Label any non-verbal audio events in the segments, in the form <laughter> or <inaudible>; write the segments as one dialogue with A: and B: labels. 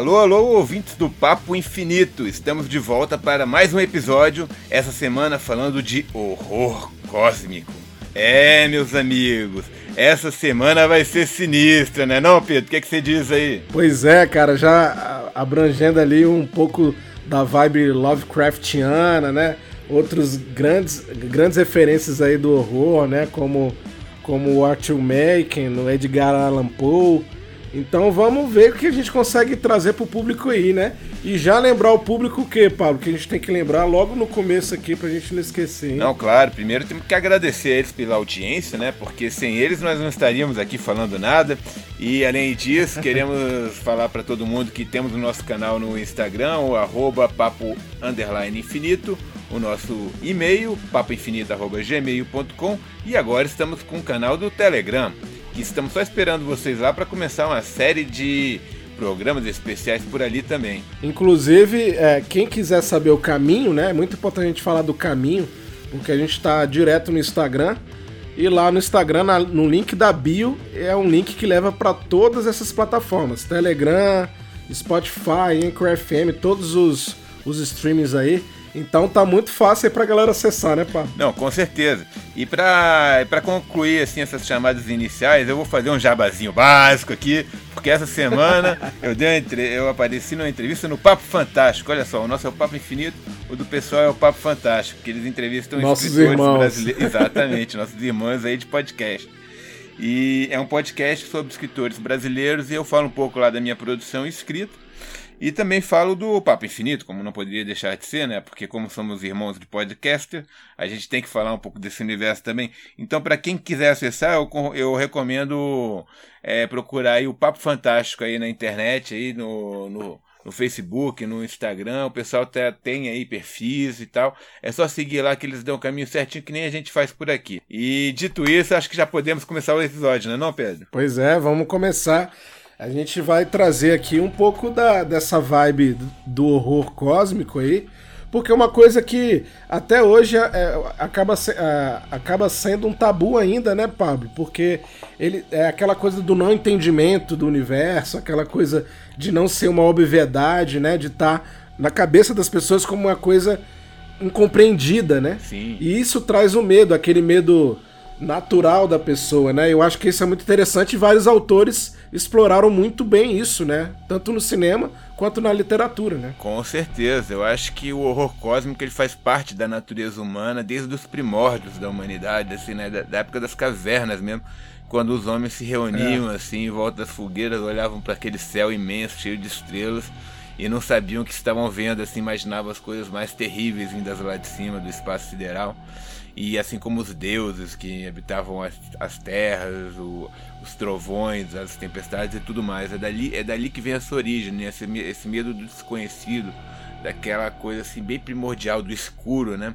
A: Alô, alô, ouvintes do Papo Infinito! Estamos de volta para mais um episódio, essa semana falando de horror cósmico. É, meus amigos, essa semana vai ser sinistra, né não, Pedro? O que, é que você diz aí?
B: Pois é, cara, já abrangendo ali um pouco da vibe Lovecraftiana, né? Outros grandes, grandes referências aí do horror, né? Como, como o Arthur Machen, o Edgar Allan Poe então vamos ver o que a gente consegue trazer pro público aí, né? E já lembrar o público o quê, Pablo? Que a gente tem que lembrar logo no começo aqui pra gente não esquecer. Hein?
A: Não, claro. Primeiro temos que agradecer a eles pela audiência, né? Porque sem eles nós não estaríamos aqui falando nada. E além disso, <laughs> queremos falar para todo mundo que temos o nosso canal no Instagram, o arroba papo infinito, o nosso e-mail, papoinfinito.gmail.com e agora estamos com o canal do Telegram estamos só esperando vocês lá para começar uma série de programas especiais por ali também.
B: Inclusive, é, quem quiser saber o caminho, né? É muito importante a gente falar do caminho, porque a gente está direto no Instagram. E lá no Instagram, na, no link da bio, é um link que leva para todas essas plataformas: Telegram, Spotify, Anchor FM, todos os, os streamings aí. Então tá muito fácil aí pra galera acessar, né, pá?
A: Não, com certeza. E pra, pra concluir, assim, essas chamadas iniciais, eu vou fazer um jabazinho básico aqui, porque essa semana <laughs> eu, dei entre... eu apareci numa entrevista no Papo Fantástico. Olha só, o nosso é o Papo Infinito, o do pessoal é o Papo Fantástico, que eles entrevistam
B: nossos escritores irmãos.
A: brasileiros. <laughs> Exatamente, nossos irmãos aí de podcast. E é um podcast sobre escritores brasileiros e eu falo um pouco lá da minha produção escrita e também falo do Papo Infinito, como não poderia deixar de ser, né? Porque como somos irmãos de podcaster, a gente tem que falar um pouco desse universo também. Então, para quem quiser acessar, eu, eu recomendo é, procurar aí o Papo Fantástico aí na internet, aí no, no, no Facebook, no Instagram. O pessoal tá, tem aí perfis e tal. É só seguir lá que eles dão o caminho certinho, que nem a gente faz por aqui. E dito isso, acho que já podemos começar o episódio, né, não, Pedro?
B: Pois é, vamos começar. A gente vai trazer aqui um pouco da, dessa vibe do horror cósmico aí, porque é uma coisa que até hoje é, é acaba, é, acaba sendo um tabu ainda, né, Pablo? Porque ele é aquela coisa do não entendimento do universo, aquela coisa de não ser uma obviedade, né? De estar tá na cabeça das pessoas como uma coisa incompreendida, né?
A: Sim.
B: E isso traz o medo, aquele medo natural da pessoa, né? Eu acho que isso é muito interessante e vários autores exploraram muito bem isso, né? Tanto no cinema quanto na literatura, né?
A: Com certeza. Eu acho que o horror cósmico ele faz parte da natureza humana desde os primórdios da humanidade, assim, né? Da, da época das cavernas mesmo, quando os homens se reuniam é. assim em volta das fogueiras, olhavam para aquele céu imenso, cheio de estrelas e não sabiam o que estavam vendo, assim, imaginavam as coisas mais terríveis vindas lá de cima do espaço sideral. E assim como os deuses que habitavam as, as terras, o, os trovões, as tempestades e tudo mais. É dali, é dali que vem essa origem, né? esse, esse medo do desconhecido, daquela coisa assim bem primordial do escuro, né?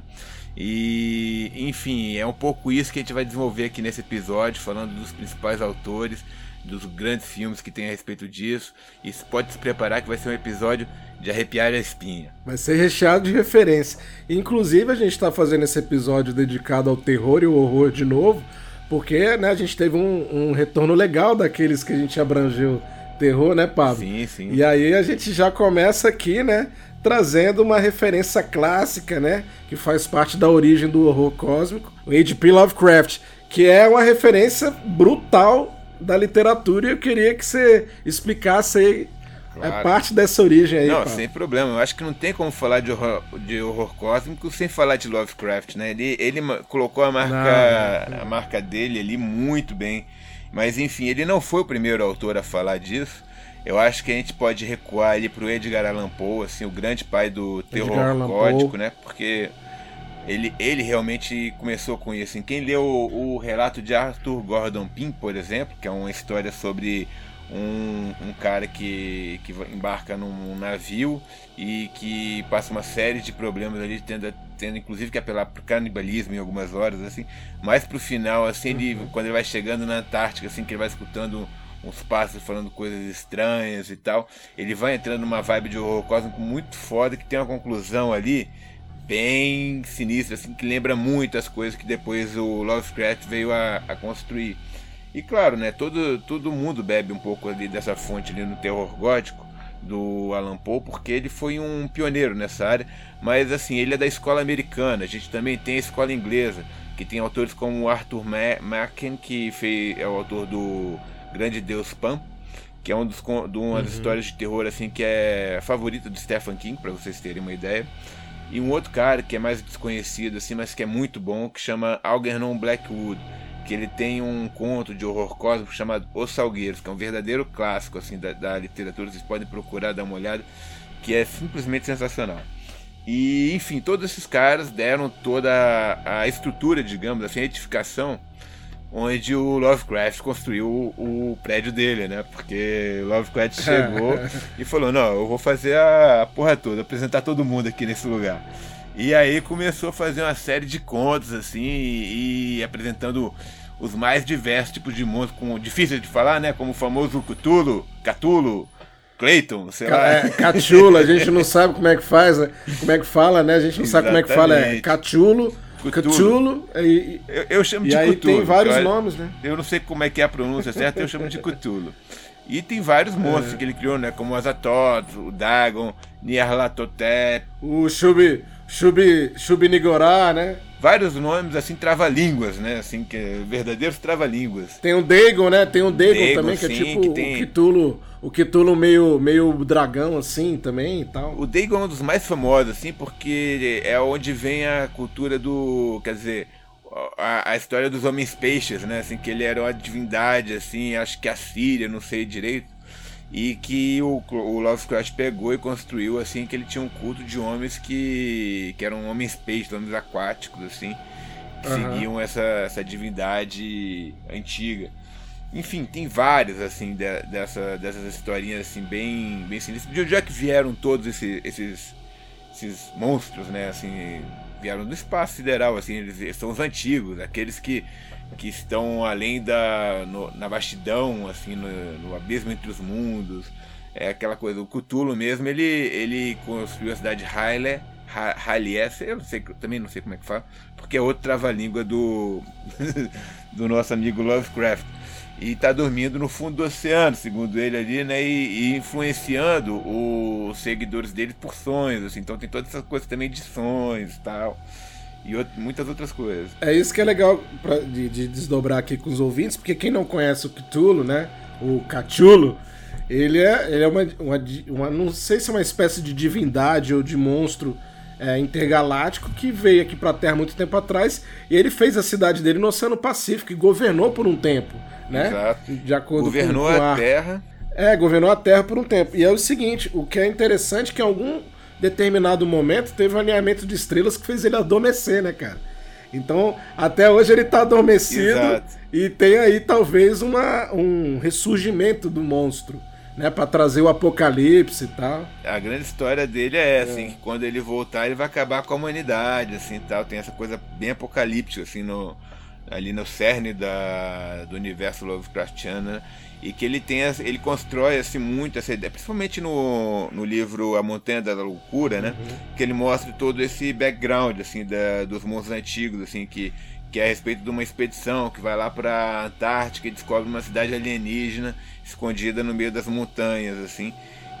A: E enfim, é um pouco isso que a gente vai desenvolver aqui nesse episódio, falando dos principais autores, dos grandes filmes que tem a respeito disso. E pode se preparar que vai ser um episódio de arrepiar a espinha.
B: Vai ser recheado de referência. Inclusive, a gente está fazendo esse episódio dedicado ao terror e ao horror de novo, porque né, a gente teve um, um retorno legal daqueles que a gente abrangeu terror, né, Pablo?
A: Sim, sim.
B: E aí a gente já começa aqui, né, trazendo uma referência clássica, né, que faz parte da origem do horror cósmico, o H.P. Lovecraft, que é uma referência brutal da literatura e eu queria que você explicasse aí é claro. É parte dessa origem aí.
A: Não, pá. sem problema. Eu acho que não tem como falar de horror, de horror cósmico sem falar de Lovecraft, né? Ele, ele colocou a marca, não. a marca dele ali muito bem. Mas enfim, ele não foi o primeiro autor a falar disso. Eu acho que a gente pode recuar ali pro Edgar Allan Poe, assim, o grande pai do terror gótico, né? Porque ele, ele realmente começou com isso. Quem leu o, o relato de Arthur Gordon Pym, por exemplo, que é uma história sobre um, um cara que, que embarca num navio e que passa uma série de problemas ali, tendo, tendo inclusive que apelar para canibalismo em algumas horas, assim, mais pro final, assim, ele, quando ele vai chegando na Antártica, assim, que ele vai escutando uns pássaros falando coisas estranhas e tal, ele vai entrando numa vibe de horror cósmico muito foda, que tem uma conclusão ali bem sinistra, assim, que lembra muito as coisas que depois o Lovecraft veio a, a construir. E claro, né, todo, todo mundo bebe um pouco ali dessa fonte ali no terror gótico, do Alan Poe, porque ele foi um pioneiro nessa área, mas assim, ele é da escola americana, a gente também tem a escola inglesa, que tem autores como Arthur Macken, que fez, é o autor do Grande Deus Pan, que é um dos, de uma das uhum. histórias de terror assim que é favorita do Stephen King, para vocês terem uma ideia. E um outro cara que é mais desconhecido assim, mas que é muito bom, que chama Algernon Blackwood, que ele tem um conto de horror cósmico chamado Os Salgueiros, que é um verdadeiro clássico assim da, da literatura, vocês podem procurar dar uma olhada, que é simplesmente sensacional. E, enfim, todos esses caras deram toda a, estrutura, digamos assim, a edificação onde o Lovecraft construiu o, o prédio dele, né? Porque Lovecraft chegou <laughs> e falou: Não, eu vou fazer a, porra toda, apresentar todo mundo aqui nesse lugar. E aí começou a fazer uma série de contos, assim, e, e apresentando os mais diversos tipos de monstros, com, difíceis de falar, né? Como o famoso Cthulhu, Cthulhu, Clayton, sei lá.
B: É, Cachula, a gente não sabe como é que faz, né? como é que fala, né? A gente não Exatamente. sabe como é que fala, é Cachulo. Cthulhu. E,
A: eu, eu chamo
B: e
A: de
B: aí Cthulhu. tem vários nomes, né?
A: Eu não sei como é que é a pronúncia certa, eu chamo de Cthulhu. E tem vários monstros é. que ele criou, né? Como o Azatoth, o Dagon, Nyarlathotep.
B: O Shub, Shub, Shubnigorá, né?
A: vários nomes assim trava-línguas, né? Assim que é verdadeiros trava-línguas.
B: Tem o Dagon, né? Tem o Dagon, Dagon também que é sim, é tipo que tem... o Cthulhu, o Cthulhu meio meio dragão assim também e tal.
A: O Dagon é um dos mais famosos assim, porque é onde vem a cultura do, quer dizer, a, a história dos homens peixes, né? Assim que ele era uma divindade assim, acho que a Síria, não sei direito e que o, o Lovecraft pegou e construiu assim que ele tinha um culto de homens que, que eram homens peixes, homens aquáticos assim, que uhum. seguiam essa, essa divindade antiga. Enfim, tem várias assim de, dessa, dessas historinhas assim bem bem sinistras. De onde é que vieram todos esses, esses esses monstros, né? Assim, vieram do espaço sideral, assim, eles são os antigos, aqueles que que estão além da no, na vastidão, assim, no, no, abismo entre os mundos. É aquela coisa, o Cthulhu mesmo, ele, ele construiu a cidade de Hyler, eu não sei, também não sei como é que fala, porque é outro trava-língua do, <laughs> do nosso amigo Lovecraft. E está dormindo no fundo do oceano, segundo ele ali, né? E, e influenciando os seguidores dele por sonhos, assim. Então tem todas essas coisas também de sonhos e tal e muitas outras coisas.
B: É isso que é legal pra, de, de, desdobrar aqui com os ouvintes, porque quem não conhece o Cthulhu, né? O Cachulo, ele é, ele é uma, uma, uma, Não sei se é uma espécie de divindade ou de monstro é, intergaláctico que veio aqui pra Terra muito tempo atrás e ele fez a cidade dele no Oceano Pacífico e governou por um tempo, né?
A: Exato. De acordo governou com, com a, a Terra.
B: É, governou a Terra por um tempo. E é o seguinte, o que é interessante é que algum determinado momento teve um alinhamento de estrelas que fez ele adormecer, né, cara? Então, até hoje ele tá adormecido Exato. e tem aí talvez uma, um ressurgimento do monstro, né, para trazer o apocalipse e tal.
A: A grande história dele é, assim, é. que quando ele voltar ele vai acabar com a humanidade, assim, tal, tem essa coisa bem apocalíptica assim no ali no cerne da, do universo Lovecraftiano, né? e que ele tem ele constrói assim muito essa ideia, principalmente no, no livro A Montanha da Loucura, né? Uhum. Que ele mostra todo esse background assim da, dos monstros antigos, assim que que é a respeito de uma expedição que vai lá para Antártica e descobre uma cidade alienígena escondida no meio das montanhas, assim,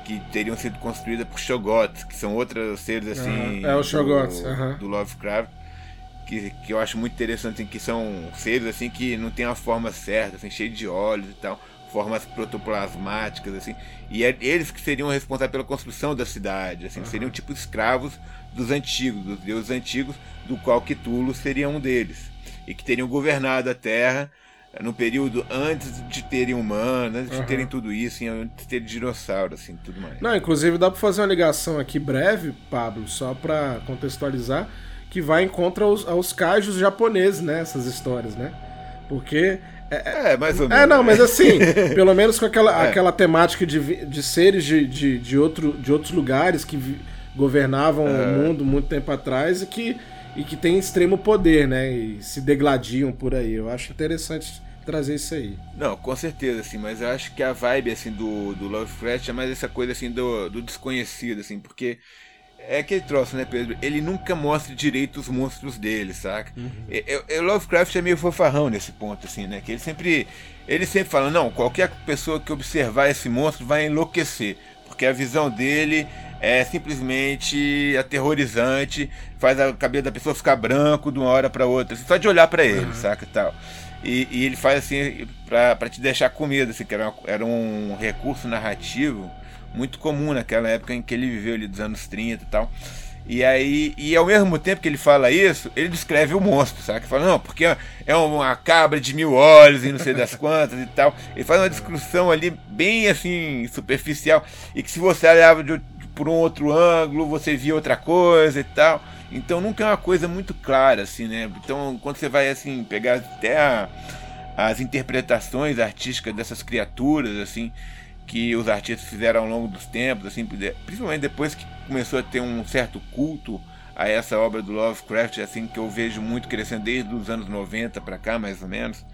A: que teriam sido construídas por Shogots, que são outros seres assim
B: uhum. é, o Shogots,
A: do,
B: uhum.
A: do Lovecraft. Que, que eu acho muito interessante, assim, que são seres assim que não tem a forma certa, assim, cheio de olhos e tal formas protoplasmáticas, assim, e é eles que seriam responsáveis pela construção da cidade, assim, uhum. seriam tipo escravos dos antigos, dos deuses antigos, do qual Cthulhu seria um deles, e que teriam governado a Terra eh, no período antes de terem humanos, antes uhum. de terem tudo isso, antes de terem dinossauros, assim, tudo mais.
B: Não, inclusive dá para fazer uma ligação aqui breve, Pablo, só para contextualizar, que vai em contra aos, aos cajos japoneses, né, essas histórias, né? Porque
A: é, é, mais ou
B: menos. É, não, mas assim, <laughs> pelo menos com aquela, é. aquela temática de, de seres de, de, de, outro, de outros lugares que governavam é. o mundo muito tempo atrás e que, e que têm extremo poder, né? E se degladiam por aí. Eu acho interessante trazer isso aí.
A: Não, com certeza, assim, mas eu acho que a vibe, assim, do, do Lovecraft é mais essa coisa, assim, do, do desconhecido, assim, porque é aquele troço, né, Pedro? Ele nunca mostra direito os monstros dele, saca? Uhum. Eu, eu, Lovecraft é meio fofarrão nesse ponto, assim, né? Que ele sempre. Ele sempre fala, não, qualquer pessoa que observar esse monstro vai enlouquecer. porque a visão dele é simplesmente aterrorizante, faz a cabeça da pessoa ficar branco de uma hora para outra, assim, só de olhar para ele, uhum. saca e tal. E, e, ele faz assim para te deixar com medo, assim, que era, uma, era um recurso narrativo muito comum naquela época em que ele viveu ali dos anos 30 e tal. E aí, e ao mesmo tempo que ele fala isso, ele descreve o monstro, sabe? Ele fala, não, porque é uma cabra de mil olhos e não sei das quantas e tal. Ele faz uma descrição ali bem assim, superficial. E que se você olhava de, por um outro ângulo, você via outra coisa e tal. Então nunca é uma coisa muito clara, assim, né? Então quando você vai assim, pegar até a, as interpretações artísticas dessas criaturas, assim, que os artistas fizeram ao longo dos tempos, assim, principalmente depois que começou a ter um certo culto a essa obra do Lovecraft, assim que eu vejo muito crescendo desde os anos 90 para cá, mais ou menos,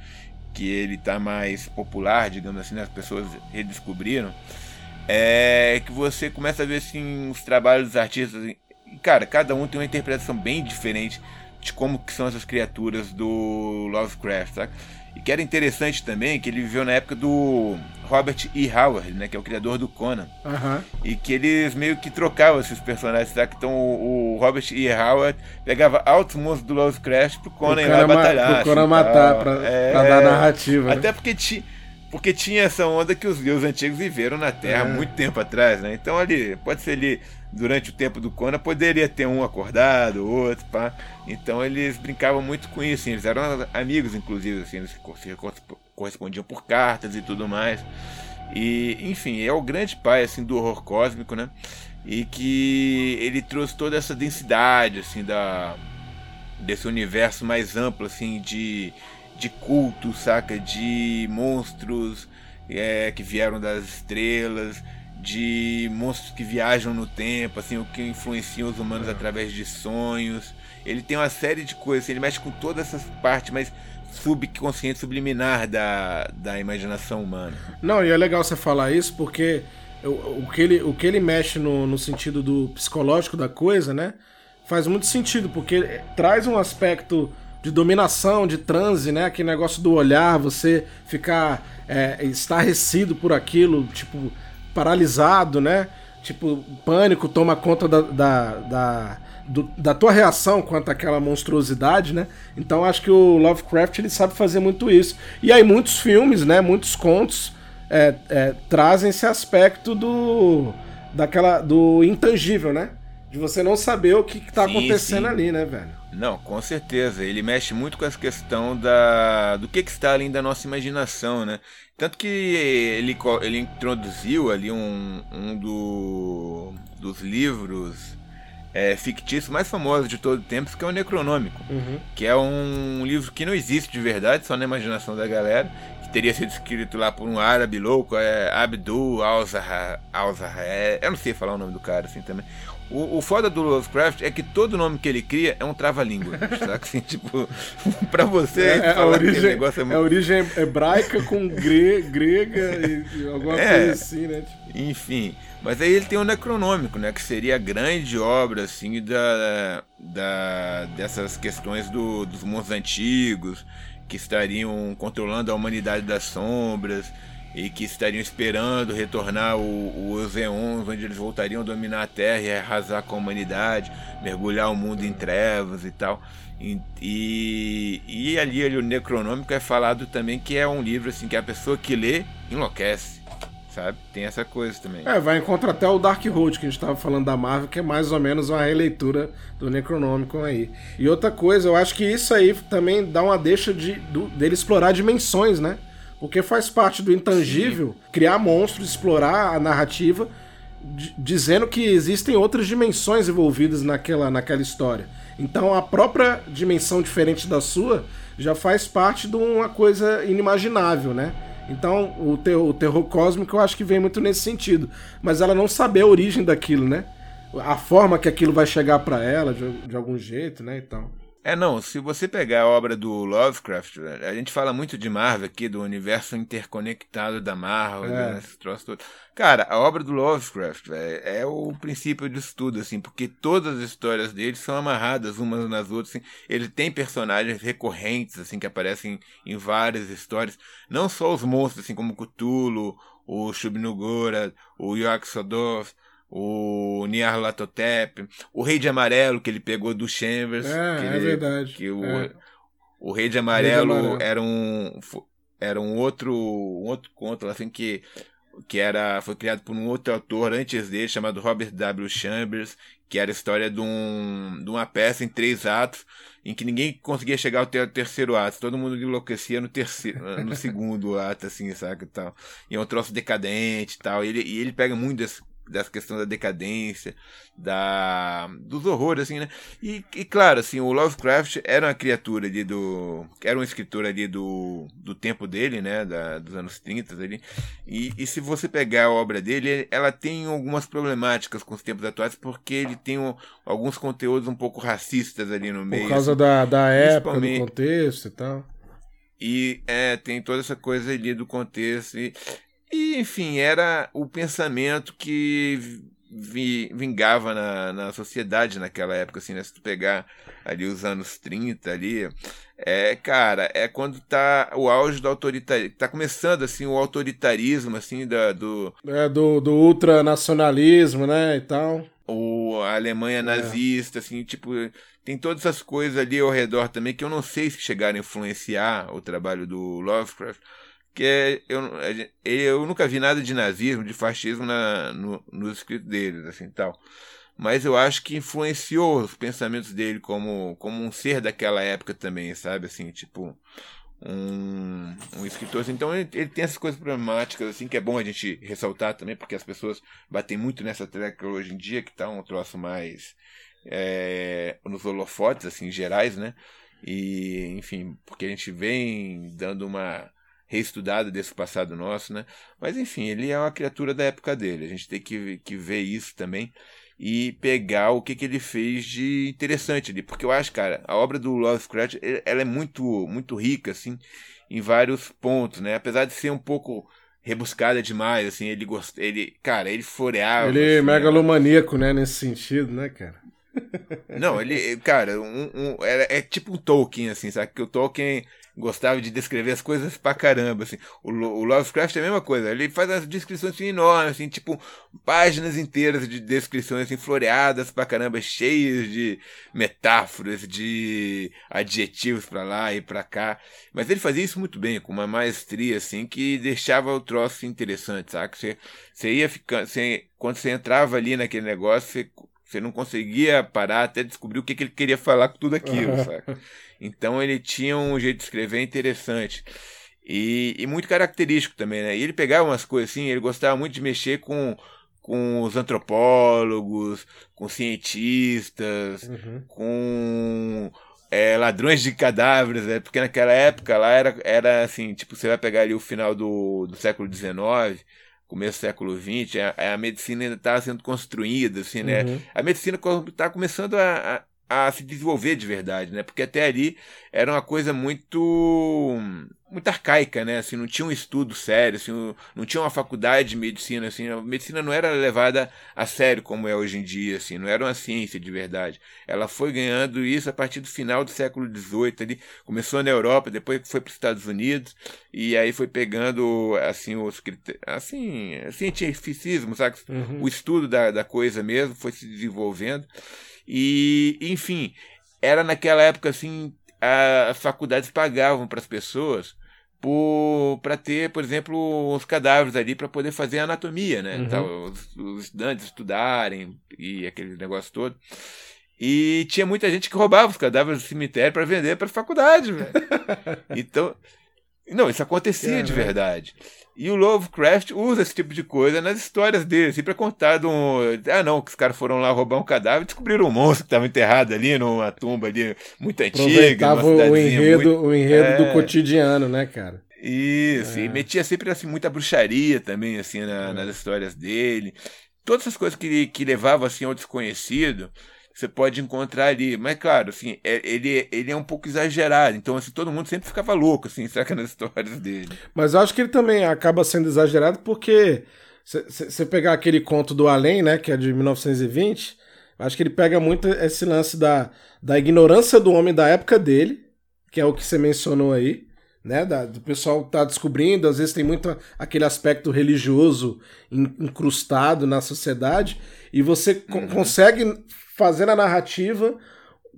A: que ele está mais popular, digamos assim, né? as pessoas redescobriram, é que você começa a ver assim os trabalhos dos artistas, e, cara, cada um tem uma interpretação bem diferente de como que são essas criaturas do Lovecraft, sabe? E que era interessante também que ele viveu na época do Robert E. Howard, né, que é o criador do Conan.
B: Uhum.
A: E que eles meio que trocavam esses personagens, tá? Então o, o Robert E. Howard pegava altos monstros do Lovecraft pro Conan ir lá batalhar.
B: Pro Conan matar, pra, é, pra, dar narrativa.
A: Até né? porque tinha. Porque tinha essa onda que os deuses antigos viveram na Terra é. muito tempo atrás, né? Então ali, pode ser ali durante o tempo do Conan, poderia ter um acordado, outro, pá. Então eles brincavam muito com isso, assim, eles eram amigos, inclusive, assim, eles se correspondiam por cartas e tudo mais. E, enfim, é o grande pai, assim, do horror cósmico, né? E que ele trouxe toda essa densidade, assim, da desse universo mais amplo, assim, de de culto, saca? De monstros é, que vieram das estrelas, de monstros que viajam no tempo, assim, o que influenciam os humanos é. através de sonhos. Ele tem uma série de coisas, assim, ele mexe com todas essas partes mais subconsciente, subliminar da, da imaginação humana.
B: Não, e é legal você falar isso porque o, o, que, ele, o que ele mexe no, no sentido do psicológico da coisa, né? Faz muito sentido, porque traz um aspecto de dominação, de transe, né? Aquele negócio do olhar, você ficar é, estarrecido por aquilo, tipo, paralisado, né? Tipo, pânico toma conta da, da, da, do, da tua reação quanto àquela monstruosidade, né? Então acho que o Lovecraft ele sabe fazer muito isso. E aí muitos filmes, né? Muitos contos é, é, trazem esse aspecto do daquela do intangível, né? De você não saber o que, está acontecendo sim. ali, né, velho?
A: Não, com certeza. Ele mexe muito com essa questão da do que, que está além da nossa imaginação, né? Tanto que ele, ele introduziu ali um, um do, dos livros é, fictícios mais famosos de todo o tempo, que é o Necronômico.
B: Uhum.
A: Que é um livro que não existe de verdade, só na imaginação da galera. Que teria sido escrito lá por um árabe louco, é Abdul Al-Zahar. Al é, eu não sei falar o nome do cara assim também. O, o foda do Lovecraft é que todo nome que ele cria é um trava-língua. <laughs> sabe? Assim, tipo, <laughs> pra você.
B: É, é a, origem, é, muito... é origem hebraica com gre, grega e, alguma é, coisa assim, né? Tipo...
A: Enfim. Mas aí ele tem o Necronômico, né? Que seria a grande obra, assim, da, da, dessas questões do, dos mundos antigos, que estariam controlando a humanidade das sombras e que estariam esperando retornar o, os Eons, onde eles voltariam a dominar a Terra e arrasar com a humanidade, mergulhar o mundo em trevas e tal. E, e, e ali, ali o Necronômico é falado também que é um livro assim que a pessoa que lê enlouquece sabe? Tem essa coisa também.
B: É, vai encontrar até o Dark Road que a gente estava falando da Marvel, que é mais ou menos uma releitura do Necronômico aí. E outra coisa, eu acho que isso aí também dá uma deixa de, do, dele explorar dimensões, né? Porque faz parte do intangível Sim. criar monstros, explorar a narrativa, dizendo que existem outras dimensões envolvidas naquela, naquela história. Então a própria dimensão diferente da sua já faz parte de uma coisa inimaginável, né? Então o, ter o terror cósmico eu acho que vem muito nesse sentido. Mas ela não saber a origem daquilo, né? A forma que aquilo vai chegar para ela de, de algum jeito, né? Então.
A: É, não, se você pegar a obra do Lovecraft, a gente fala muito de Marvel aqui, do universo interconectado da Marvel, é. esse troço todo. Cara, a obra do Lovecraft é, é o princípio disso tudo, assim, porque todas as histórias dele são amarradas umas nas outras, assim. Ele tem personagens recorrentes, assim, que aparecem em várias histórias. Não só os monstros, assim, como Cthulhu, o o Shub-Nugora, o Yog-Sothoth, o Nyarlathotep, o Rei de Amarelo que ele pegou do Chambers.
B: É,
A: é
B: ele, verdade.
A: Que o,
B: é.
A: o Rei de Amarelo, Rei de Amarelo. era um era um outro um outro conto assim que que era foi criado por um outro autor antes dele chamado Robert W. Chambers, que era a história de, um, de uma peça em três atos em que ninguém conseguia chegar ao terceiro ato, todo mundo enlouquecia no terceiro, no segundo ato, assim, saca, e tal. E é um troço decadente e tal. E ele, e ele pega muito desse, dessa questão da decadência, da dos horrores assim, né? E, e, claro, assim, o Lovecraft era uma criatura ali do era um escritor ali do, do tempo dele, né, da, dos anos 30 ali. E, e se você pegar a obra dele, ela tem algumas problemáticas com os tempos atuais porque ele tem um, alguns conteúdos um pouco racistas ali no meio.
B: Por causa
A: assim,
B: da, da época, do contexto e tal.
A: E é, tem toda essa coisa ali do contexto. E, e, enfim, era o pensamento que vi, vingava na, na sociedade naquela época, assim, né? Se tu pegar ali os anos 30 ali, é, cara, é quando tá o auge do autoritarismo, tá começando, assim, o autoritarismo, assim, da, do...
B: É, do, do ultranacionalismo, né, e tal.
A: O, a Alemanha é. nazista, assim, tipo, tem todas essas coisas ali ao redor também que eu não sei se chegaram a influenciar o trabalho do Lovecraft, que é, eu, eu nunca vi nada de nazismo, de fascismo na, no, nos escritos deles, assim, tal. Mas eu acho que influenciou os pensamentos dele como, como um ser daquela época também, sabe? Assim, tipo, um, um escritor. Assim. Então ele, ele, tem essas coisas problemáticas, assim, que é bom a gente ressaltar também, porque as pessoas batem muito nessa tecla hoje em dia, que tá um troço mais é, nos holofotes, assim, gerais, né? E, enfim, porque a gente vem dando uma reestudado desse passado nosso, né? Mas enfim, ele é uma criatura da época dele. A gente tem que, que ver isso também e pegar o que, que ele fez de interessante ali. Porque eu acho, cara, a obra do Lovecraft ela é muito, muito rica, assim, em vários pontos, né? Apesar de ser um pouco rebuscada demais, assim, ele gost... ele, cara, ele floreava.
B: Ele é assim, megalomaníaco, né, nesse sentido, né, cara?
A: Não, ele, cara, um, um, é, é, tipo um Tolkien, assim, sabe? Que o Tolkien gostava de descrever as coisas pra caramba, assim. O, o Lovecraft é a mesma coisa, ele faz as descrições assim, enormes, assim, tipo, páginas inteiras de descrições assim, floreadas pra caramba, cheias de metáforas, de adjetivos pra lá e pra cá. Mas ele fazia isso muito bem, com uma maestria, assim, que deixava o troço interessante, sabe? Você, você ia ficando, você, quando você entrava ali naquele negócio, você você não conseguia parar até descobrir o que, que ele queria falar com tudo aquilo, <laughs> sabe? Então ele tinha um jeito de escrever interessante. E, e, muito característico também, né? E ele pegava umas coisas assim, ele gostava muito de mexer com, com os antropólogos, com cientistas, uhum. com é, ladrões de cadáveres, né? Porque naquela época lá era, era assim, tipo, você vai pegar ali o final do, do século XIX, começo do século XX, a, a medicina ainda estava sendo construída, assim, né? Uhum. A medicina está começando a, a se desenvolver de verdade, né? Porque até ali era uma coisa muito muito arcaica, né? Assim, não tinha um estudo sério, assim, não tinha uma faculdade de medicina, assim, a medicina não era levada a sério como é hoje em dia, assim, não era uma ciência de verdade. Ela foi ganhando isso a partir do final do século XVIII, ali, começou na Europa, depois foi para os Estados Unidos e aí foi pegando, assim, os assim, cientificismo, sabe? Uhum. O estudo da, da coisa mesmo foi se desenvolvendo. E, enfim, era naquela época assim, as faculdades pagavam para as pessoas para ter, por exemplo, os cadáveres ali para poder fazer anatomia, né? Uhum. Então, os, os, estudantes estudarem e aquele negócio todo. E tinha muita gente que roubava os cadáveres do cemitério para vender para a faculdade, velho. <laughs> então, não, isso acontecia é, de né? E o Lovecraft usa esse tipo de coisa nas histórias dele. Sempre é contado um. Ah, não, que os caras foram lá roubar um cadáver e descobriram um monstro que estava enterrado ali numa tumba ali muito antiga.
B: Aproveitava o enredo, muito... o enredo é... do cotidiano, né, cara?
A: Isso, é. e metia sempre assim, muita bruxaria também, assim, na, é. nas histórias dele. Todas essas coisas que, que levavam assim, ao desconhecido você pode encontrar ali. Mas, claro, assim, é, ele, ele é um pouco exagerado. Então, assim, todo mundo sempre ficava louco, assim, <laughs> saca nas histórias dele.
B: Mas eu acho que ele também acaba sendo exagerado porque você pegar aquele conto do Além, né, que é de 1920, acho que ele pega muito esse lance da, da ignorância do homem da época dele, que é o que você mencionou aí, né? Da, do pessoal tá descobrindo, às vezes tem muito aquele aspecto religioso incrustado na sociedade, e você uhum. co consegue fazer na narrativa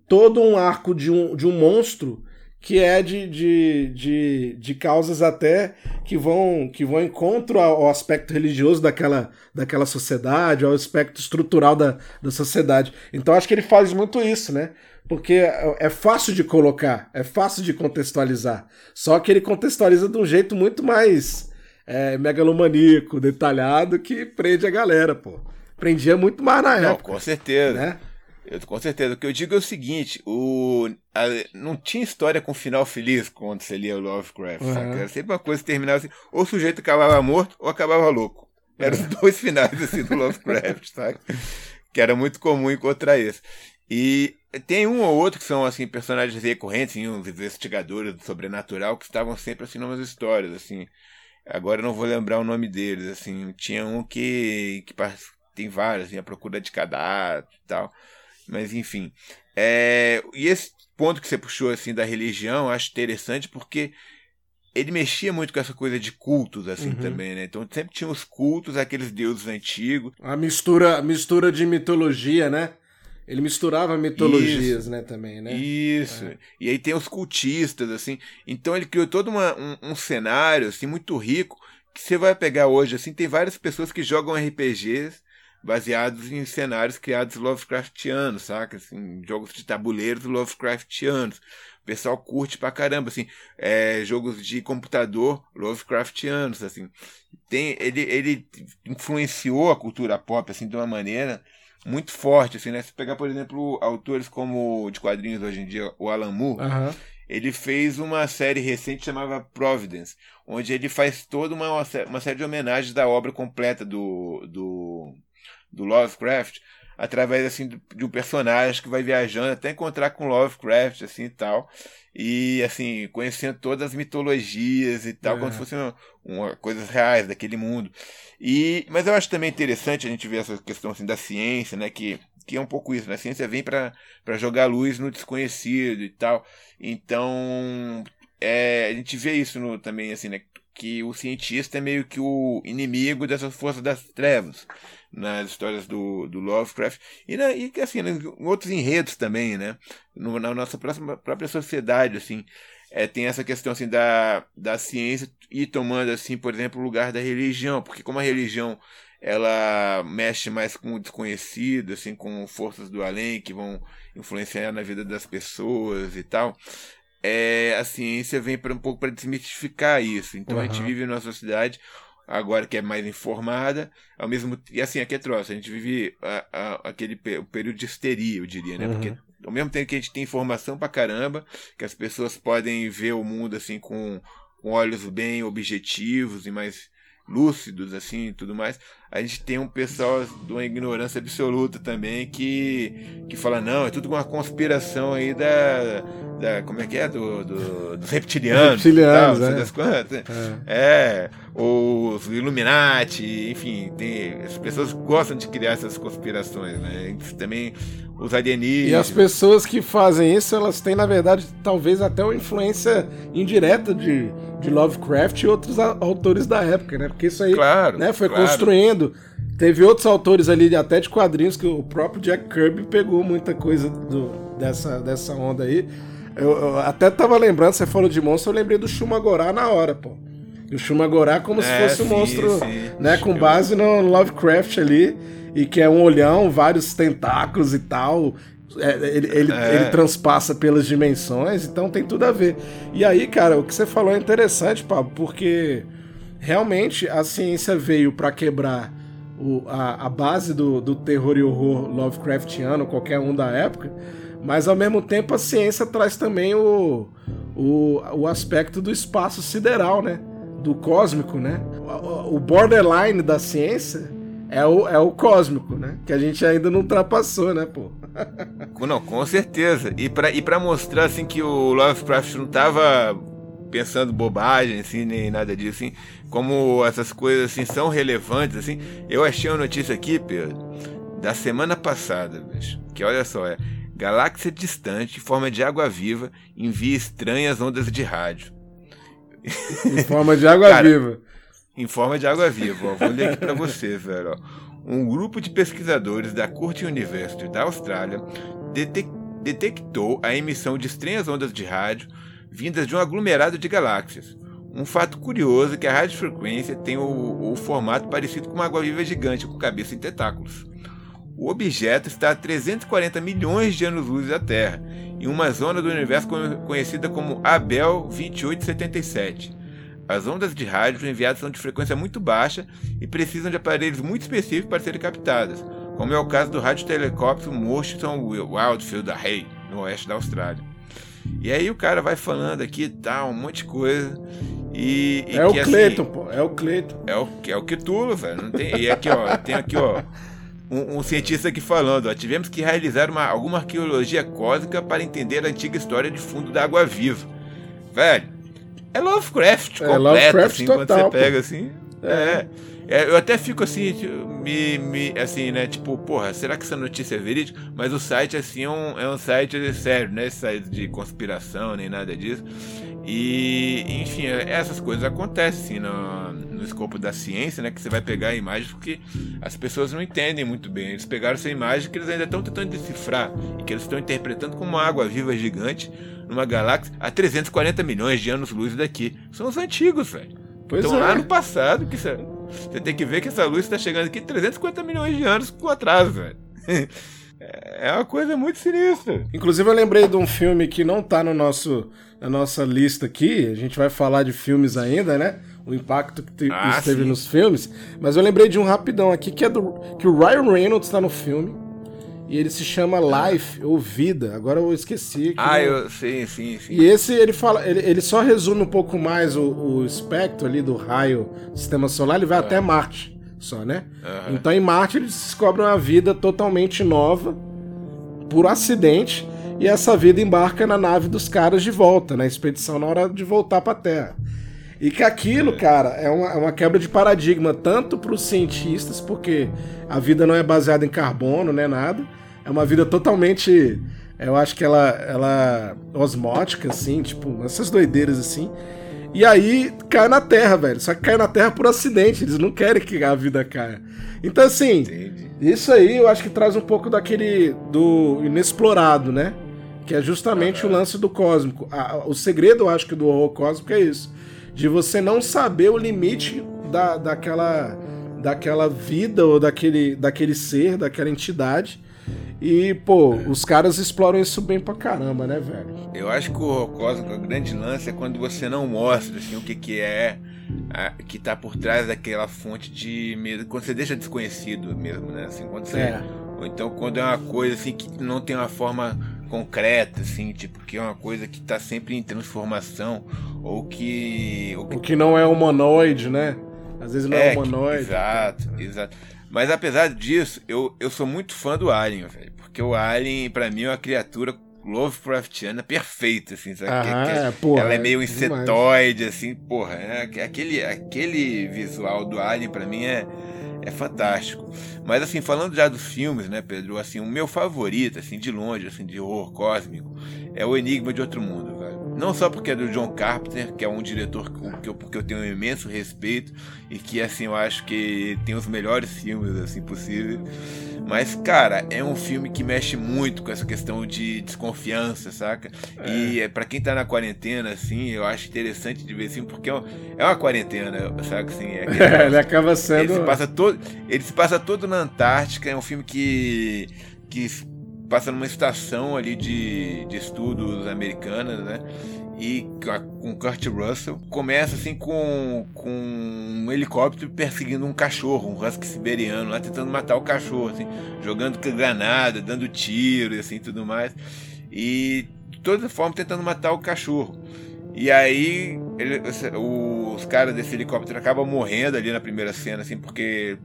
B: todo um arco de um, de um monstro que é de, de, de, de causas até que vão que vão encontro ao aspecto religioso daquela, daquela sociedade, ao aspecto estrutural da, da sociedade. Então acho que ele faz muito isso, né? Porque é, é fácil de colocar, é fácil de contextualizar. Só que ele contextualiza de um jeito muito mais é, megalomaníaco, detalhado, que prende a galera, pô. Prendia muito mais na
A: Não,
B: época.
A: Com certeza. Né? Eu, com certeza. O que eu digo é o seguinte: o, a, não tinha história com final feliz quando você lia Lovecraft. Uhum. Era sempre uma coisa que terminava assim: ou o sujeito acabava morto ou acabava louco. Eram os dois finais assim, do <laughs> Lovecraft, sabe? Que era muito comum encontrar isso. E tem um ou outro que são assim personagens recorrentes, assim, uns investigadores do sobrenatural que estavam sempre assim nas histórias, assim. Agora eu não vou lembrar o nome deles, assim. Tinha um que que tem vários, assim, a procura de cadáver e tal. Mas enfim. É, e esse ponto que você puxou assim da religião, eu acho interessante porque ele mexia muito com essa coisa de cultos assim uhum. também, né? Então sempre tinha os cultos, aqueles deuses antigos.
B: A mistura, mistura de mitologia, né? Ele misturava mitologias, Isso. né, também, né?
A: Isso. É. E aí tem os cultistas, assim. Então ele criou todo uma, um, um cenário, assim, muito rico, que você vai pegar hoje, assim, tem várias pessoas que jogam RPGs baseados em cenários criados Lovecraftianos, saca? Assim, jogos de tabuleiros Lovecraftianos. O pessoal curte pra caramba, assim, é, jogos de computador Lovecraftianos, assim. Tem, ele, ele influenciou a cultura pop, assim, de uma maneira muito forte, assim, né? Se pegar, por exemplo, autores como de quadrinhos hoje em dia, o Alan Moore, uhum. ele fez uma série recente chamada Providence, onde ele faz toda uma, uma série de homenagens da obra completa do, do do Lovecraft através assim de um personagem que vai viajando até encontrar com Lovecraft assim e tal e assim conhecendo todas as mitologias e tal é. como se fossem uma, uma, coisas reais daquele mundo e mas eu acho também interessante a gente ver essa questão assim da ciência né que que é um pouco isso né? a ciência vem para jogar luz no desconhecido e tal então é, a gente vê isso no, também assim né que o cientista é meio que o inimigo dessas forças das trevas nas histórias do, do Lovecraft e, na, e assim, em outros enredos também, né? No, na nossa próxima, própria sociedade, assim. É, tem essa questão assim da, da ciência e tomando assim por exemplo o lugar da religião porque como a religião ela mexe mais com o desconhecido assim com forças do além que vão influenciar na vida das pessoas e tal é, a ciência vem para um pouco para desmistificar isso então uhum. a gente vive numa sociedade agora que é mais informada, ao mesmo e assim, aqui é troço, a gente vive a, a, aquele o período de histeria, eu diria, né? Uhum. Porque ao mesmo tempo que a gente tem informação pra caramba, que as pessoas podem ver o mundo assim com, com olhos bem objetivos e mais lúcidos assim, tudo mais a gente tem um pessoal de uma ignorância absoluta também que, que fala, não, é tudo uma conspiração aí da. da como é que é? Do, do dos reptilianos.
B: Reptilianos, tal,
A: é. Das quantas. É. é. Os Illuminati, enfim, tem, as pessoas gostam de criar essas conspirações, né? Também os alienígenas.
B: E as pessoas que fazem isso, elas têm, na verdade, talvez até uma influência indireta de, de Lovecraft e outros autores da época, né? Porque isso aí claro, né, foi claro. construindo Teve outros autores ali, até de quadrinhos, que o próprio Jack Kirby pegou muita coisa do, dessa, dessa onda aí. Eu, eu, até tava lembrando, você falou de monstro, eu lembrei do Shumagorá na hora, pô. o Shumagorá como é, se fosse um monstro, sim. né, com base no Lovecraft ali, e que é um olhão, vários tentáculos e tal. É, ele, ele, é. ele, transpassa pelas dimensões, então tem tudo a ver. E aí, cara, o que você falou é interessante, Pablo, porque realmente a ciência veio para quebrar o, a, a, base do, do terror e horror Lovecraftiano, qualquer um da época, mas ao mesmo tempo a ciência traz também o, o, o aspecto do espaço sideral, né? Do cósmico, né? O, borderline da ciência é o, é o cósmico, né? Que a gente ainda não ultrapassou, né, pô?
A: não, com certeza. E para e mostrar assim que o Lovecraft não tava pensando bobagem, assim, nem nada disso, assim, como essas coisas assim são relevantes, assim. Eu achei uma notícia aqui, Pedro, da semana passada, bicho, que olha só, é galáxia distante, em forma de água viva, envia estranhas ondas de rádio.
B: Em forma de água <laughs> Cara, viva.
A: Em forma de água viva. Ó. Vou ler aqui para vocês, velho. Ó. Um grupo de pesquisadores da Curtin University da Austrália detec detectou a emissão de estranhas ondas de rádio vindas de um aglomerado de galáxias. Um fato curioso é que a radiofrequência tem o, o formato parecido com uma água-viva gigante com cabeça e tentáculos. O objeto está a 340 milhões de anos-luz da Terra, em uma zona do universo conhecida como Abel 2877. As ondas de rádio enviadas são de frequência muito baixa e precisam de aparelhos muito específicos para serem captadas, como é o caso do radiotelecóptero Murchison Wildfield Array, no oeste da Austrália. E aí o cara vai falando aqui tal, um monte de coisa. E,
B: e é que, o Cleiton, assim, pô. É o Cleiton.
A: É o, é o Quitulo, velho. Não tem, e aqui, ó, tem aqui, ó. Um, um, cientista aqui falando, ó, tivemos que realizar uma, alguma arqueologia cósmica para entender a antiga história de fundo da água viva. Velho, é Lovecraft é, completo, Lovecraft assim, total, quando você pega assim. É. é. É, eu até fico assim, me, me, assim, né? Tipo, porra, será que essa notícia é verídica? Mas o site, assim, é um, é um site sério, né? Site de conspiração, nem nada disso. E, enfim, essas coisas acontecem, assim, no, no escopo da ciência, né? Que você vai pegar imagens porque as pessoas não entendem muito bem. Eles pegaram essa imagem que eles ainda estão tentando decifrar e que eles estão interpretando como uma água viva gigante numa galáxia a 340 milhões de anos-luz daqui. São os antigos, velho. Pois então, é. lá no passado, que você, você tem que ver que essa luz está chegando aqui 350 milhões de anos com atraso, velho. <laughs> É uma coisa muito sinistra.
B: Inclusive, eu lembrei de um filme que não tá no nosso, na nossa lista aqui. A gente vai falar de filmes ainda, né? O impacto que te, ah, teve sim. nos filmes. Mas eu lembrei de um rapidão aqui que é do. que o Ryan Reynolds tá no filme. E ele se chama Life, ou Vida. Agora eu esqueci.
A: ah, eu sim, sim, sim.
B: E esse ele fala, ele, ele só resume um pouco mais o, o espectro ali do raio do sistema solar, ele vai até Marte só, né? Uhum. Então em Marte eles descobrem uma vida totalmente nova, por acidente, e essa vida embarca na nave dos caras de volta, na expedição na hora de voltar para a Terra. E que aquilo, é. cara, é uma, é uma quebra de paradigma, tanto para os cientistas, porque a vida não é baseada em carbono, né, nada. É uma vida totalmente, eu acho que ela, ela osmótica, assim, tipo, essas doideiras assim. E aí cai na Terra, velho. Só que cai na Terra por acidente, eles não querem que a vida caia. Então, assim, Entendi. isso aí eu acho que traz um pouco daquele, do inexplorado, né? Que é justamente uhum. o lance do cósmico. o segredo, eu acho que do horror cósmico é isso de você não saber o limite da, daquela, daquela vida ou daquele, daquele ser, daquela entidade. E, pô, é. os caras exploram isso bem pra caramba, né, velho?
A: Eu acho que o Cosmo, o grande lance é quando você não mostra assim, o que, que é a, que tá por trás daquela fonte de medo. Quando você deixa desconhecido mesmo, né? Assim, quando você, é. Ou então quando é uma coisa assim que não tem uma forma concreta, assim, tipo, que é uma coisa que está sempre em transformação, ou que,
B: ou que. O que não é humanoide, né? Às vezes não é, é humanoide.
A: exato, exato. Mas apesar disso, eu, eu sou muito fã do Alien, velho. Porque o Alien, para mim, é uma criatura Lovecraftiana perfeita, assim, sabe?
B: Ah,
A: que,
B: que, é, porra,
A: ela é meio insetoide, demais. assim, porra. É, aquele, aquele visual do Alien, para mim, é é fantástico. Mas assim, falando já dos filmes, né, Pedro, assim, o meu favorito, assim, de longe, assim, de horror cósmico, é o Enigma de Outro Mundo, velho. Não só porque é do John Carpenter, que é um diretor que eu, porque eu tenho um imenso respeito e que, assim, eu acho que tem os melhores filmes, assim, possíveis. Mas, cara, é um filme que mexe muito com essa questão de desconfiança, saca? É. E é, para quem tá na quarentena, assim, eu acho interessante de ver assim, porque é, é uma quarentena, saca? Assim, é, <laughs>
B: é, ele acaba sendo.
A: Ele se, passa todo, ele se passa todo na Antártica, é um filme que. que passa numa estação ali de, de estudos americanas, né? e com Kurt Russell começa assim com, com um helicóptero perseguindo um cachorro, um husky siberiano lá tentando matar o cachorro, assim, jogando granada, dando tiro e assim tudo mais. E de toda forma tentando matar o cachorro. E aí ele, os caras desse helicóptero acabam morrendo ali na primeira cena, assim, porque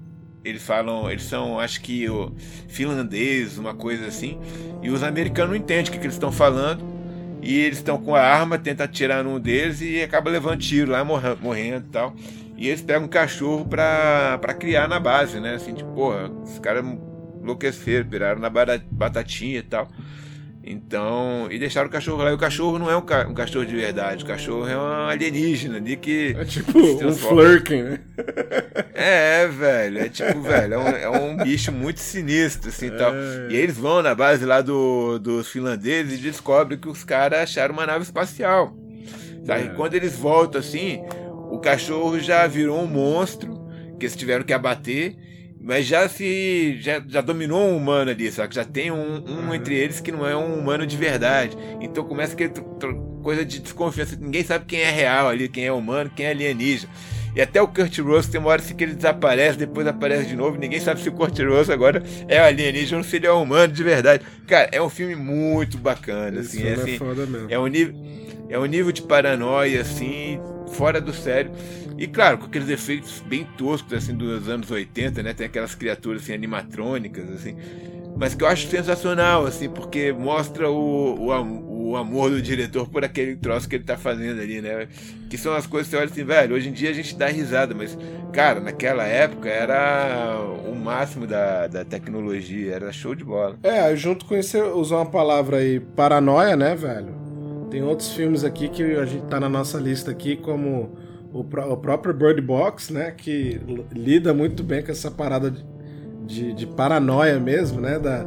A: eles falam, eles são, acho que o finlandês, uma coisa assim, e os americanos não entendem o que, que eles estão falando e eles estão com a arma, tenta atirar num deles e acaba levando tiro lá, morrendo e tal. E eles pegam um cachorro pra, pra criar na base, né? Assim, tipo, porra, os caras enlouqueceram, viraram na batatinha e tal. Então, e deixaram o cachorro lá. E o cachorro não é um, ca um cachorro de verdade, o cachorro é um alienígena ali que.
B: É tipo um flurking, né?
A: É, velho. É tipo, velho, é um, é um bicho muito sinistro, assim é. tal. E eles vão na base lá do, dos finlandeses e descobrem que os caras acharam uma nave espacial. Sabe? É. quando eles voltam assim, o cachorro já virou um monstro que eles tiveram que abater mas já se. Já, já dominou um humano ali, sabe? Já tem um, um entre eles que não é um humano de verdade. Então começa aquele coisa de desconfiança. Ninguém sabe quem é real ali, quem é humano, quem é alienígena. E até o Kurt Russell tem uma hora assim que ele desaparece, depois aparece de novo. Ninguém sabe se o Kurt Russell agora é alienígena ou se ele é humano de verdade. Cara, é um filme muito bacana, assim. É, assim, é, é um nível, é um nível de paranoia, assim, fora do sério. E claro, com aqueles efeitos bem toscos, assim, dos anos 80, né? Tem aquelas criaturas, assim, animatrônicas, assim. Mas que eu acho sensacional, assim, porque mostra o, o, o amor do diretor por aquele troço que ele tá fazendo ali, né? Que são as coisas que você olha assim, velho, hoje em dia a gente dá risada, mas, cara, naquela época era o máximo da, da tecnologia, era show de bola.
B: É, junto com isso, usar uma palavra aí, paranoia, né, velho? Tem outros filmes aqui que a gente tá na nossa lista aqui, como o, o próprio Bird Box, né, que lida muito bem com essa parada de, de, de, paranoia mesmo, né, da,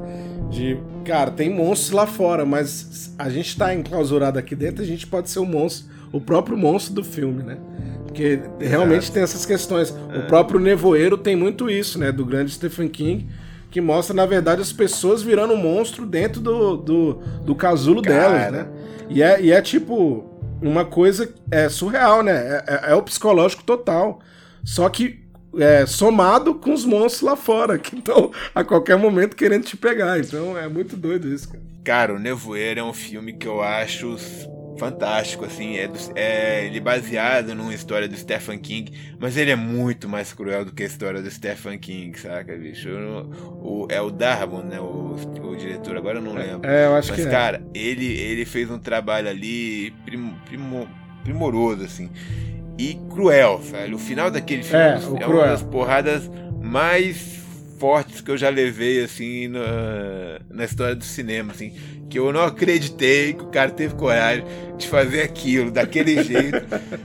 B: de, cara, tem monstros lá fora, mas a gente tá enclausurado aqui dentro, a gente pode ser o monstro, o próprio monstro do filme, né, porque realmente tem essas questões. É. O próprio Nevoeiro tem muito isso, né, do grande Stephen King, que mostra, na verdade, as pessoas virando um monstro dentro do, do, do casulo cara. delas, né, e é, e é tipo uma coisa é surreal, né? É, é, é o psicológico total. Só que é, somado com os monstros lá fora, <laughs> que estão a qualquer momento querendo te pegar. Então é muito doido isso, cara.
A: Cara, o Nevoeiro é um filme que eu acho fantástico, assim, é, do, é ele é baseado numa história do Stephen King, mas ele é muito mais cruel do que a história do Stephen King, saca, bicho? O, o, é o Darwin, né, o, o, diretor, agora eu não lembro.
B: É, eu acho
A: mas,
B: que
A: cara, é. ele, ele fez um trabalho ali prim, primo, primoroso, assim, e cruel, velho. O final daquele filme
B: é,
A: é uma das porradas mais fortes que eu já levei, assim, na, na história do cinema, assim que eu não acreditei que o cara teve coragem de fazer aquilo, daquele <laughs> jeito.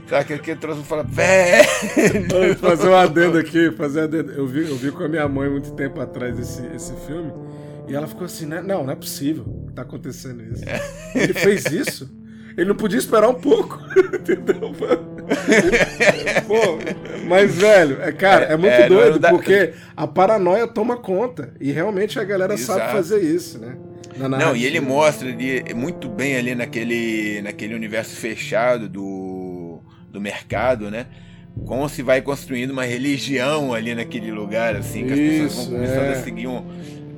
A: Sabe, aquele troço fala, velho. <laughs>
B: Fazer um adendo aqui, fazer um adendo. Eu vi, eu vi com a minha mãe muito tempo atrás esse, esse filme. E ela ficou assim, né? Não, não é possível que tá acontecendo isso. <laughs> Ele fez isso? Ele não podia esperar um pouco. Entendeu? <laughs> Pô, mas, velho, é, cara, é, é muito é, doido, porque a paranoia toma conta. E realmente a galera Exato. sabe fazer isso, né?
A: Não, e ele mostra ali muito bem ali naquele, naquele universo fechado do, do mercado, né? Como se vai construindo uma religião ali naquele lugar, assim, que as Isso, pessoas vão começando é. a seguir um.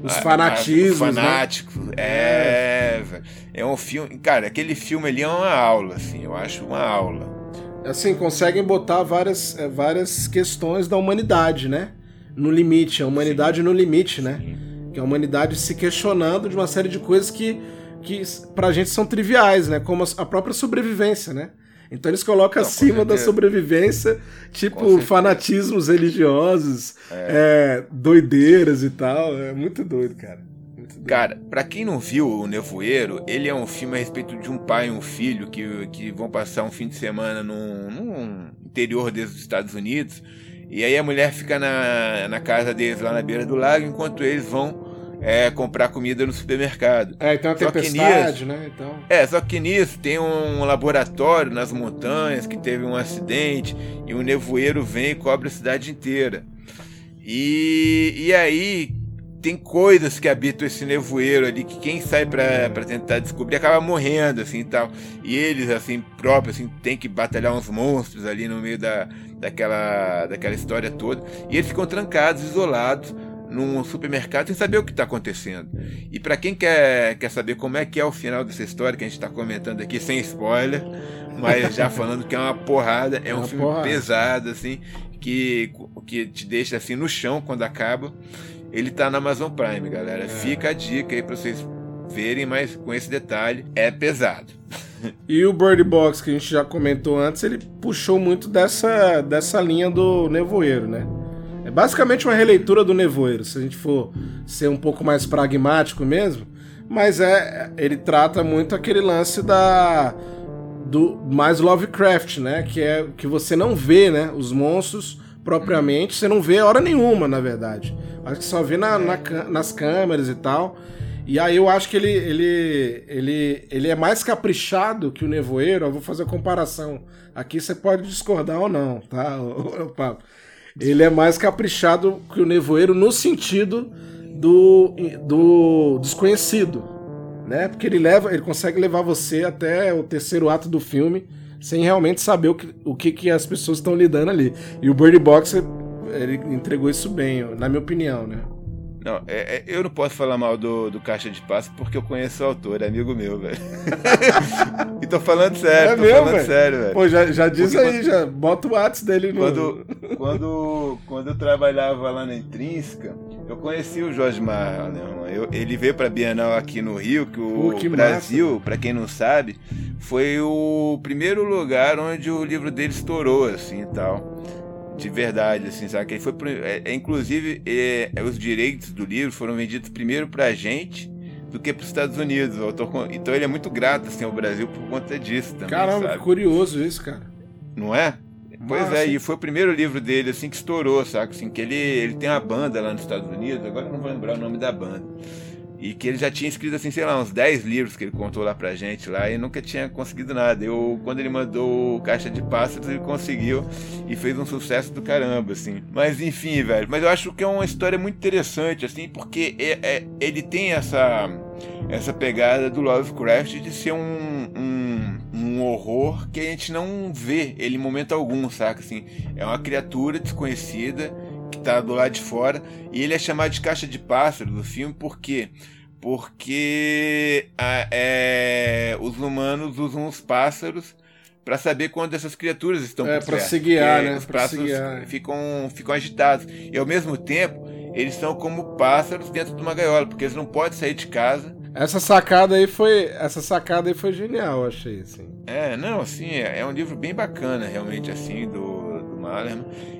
B: Os fanatismos.
A: fanáticos. Né? É, é. É um filme. Cara, aquele filme ali é uma aula, assim. Eu acho uma aula.
B: Assim, conseguem botar várias, é, várias questões da humanidade, né? No limite. A humanidade Sim. no limite, né? Sim. Que a humanidade se questionando de uma série de coisas que, que pra gente são triviais, né? Como a própria sobrevivência, né? Então eles colocam Não, acima da sobrevivência, tipo, fanatismos religiosos, é. É, doideiras e tal. É muito doido, cara.
A: Cara, pra quem não viu o Nevoeiro, ele é um filme a respeito de um pai e um filho que, que vão passar um fim de semana num, num interior dos Estados Unidos e aí a mulher fica na, na casa deles lá na beira do lago, enquanto eles vão é, comprar comida no supermercado.
B: É, então a tempestade, nisso, né? Então...
A: É, só que nisso tem um laboratório nas montanhas que teve um acidente e um nevoeiro vem e cobre a cidade inteira. E, e aí tem coisas que habitam esse nevoeiro ali que quem sai para tentar descobrir acaba morrendo assim tal. E eles assim próprios assim tem que batalhar uns monstros ali no meio da, daquela daquela história toda. E eles ficam trancados isolados num supermercado sem saber o que está acontecendo. E para quem quer quer saber como é que é o final dessa história que a gente está comentando aqui sem spoiler mas já <laughs> falando que é uma porrada é um filme porrada. pesado assim que que te deixa assim no chão quando acaba ele tá na Amazon Prime, galera. É. Fica a dica aí pra vocês verem, mas com esse detalhe, é pesado. <laughs>
B: E o Bird Box, que a gente já comentou antes, ele puxou muito dessa, dessa linha do Nevoeiro, né? É basicamente uma releitura do Nevoeiro, se a gente for ser um pouco mais pragmático mesmo. mas é ele trata muito aquele lance da do mais Lovecraft, né? Que é que você não vê, né? Os monstros propriamente, você não vê hora nenhuma, na verdade. Acho que só vê na, na, nas câmeras e tal. E aí eu acho que ele, ele, ele, ele é mais caprichado que o Nevoeiro. Eu vou fazer a comparação. Aqui você pode discordar ou não, tá, <laughs> Papo? Ele é mais caprichado que o Nevoeiro no sentido do, do desconhecido, né? Porque ele leva, ele consegue levar você até o terceiro ato do filme sem realmente saber o que, o que, que as pessoas estão lidando ali. E o Bird Box ele entregou isso bem, na minha opinião, né?
A: Não, é, é, eu não posso falar mal do, do Caixa de Passo porque eu conheço o autor, é amigo meu, velho. <laughs> e tô falando sério, é tô falando véio? sério, velho.
B: Pô, já, já diz porque aí, quando, já bota o WhatsApp dele no.
A: Quando, quando, quando eu trabalhava lá na Intrínseca, eu conheci o Jorge Marra, né, eu, ele veio pra Bienal aqui no Rio, que o que Brasil, para quem não sabe, foi o primeiro lugar onde o livro dele estourou, assim e tal de verdade, assim, sabe? Que ele foi, é, é, inclusive, é, é, os direitos do livro foram vendidos primeiro pra gente do que para os Estados Unidos. Então ele é muito grato assim, ao Brasil por conta disso também.
B: Caramba,
A: sabe?
B: que curioso isso, cara.
A: Não é? Pois Nossa. é, e foi o primeiro livro dele assim que estourou, sabe? Assim, que ele, ele tem uma banda lá nos Estados Unidos, agora eu não vou lembrar o nome da banda. E que ele já tinha escrito, assim, sei lá, uns 10 livros que ele contou lá pra gente lá e nunca tinha conseguido nada. Eu, quando ele mandou Caixa de Pássaros, ele conseguiu e fez um sucesso do caramba, assim. Mas enfim, velho. Mas eu acho que é uma história muito interessante, assim, porque é, é, ele tem essa, essa pegada do Lovecraft de ser um, um, um horror que a gente não vê ele em momento algum, saca? Assim, é uma criatura desconhecida está do lado de fora. E ele é chamado de caixa de pássaro do filme, por quê? Porque a, é, os humanos usam os pássaros para saber quando essas criaturas estão
B: é, para se guiar, né?
A: Os pássaros ficam, ficam agitados. E ao mesmo tempo, eles são como pássaros dentro de uma gaiola, porque eles não podem sair de casa.
B: Essa sacada aí foi, essa sacada aí foi genial, achei assim.
A: É, não, assim, é, é um livro bem bacana realmente assim do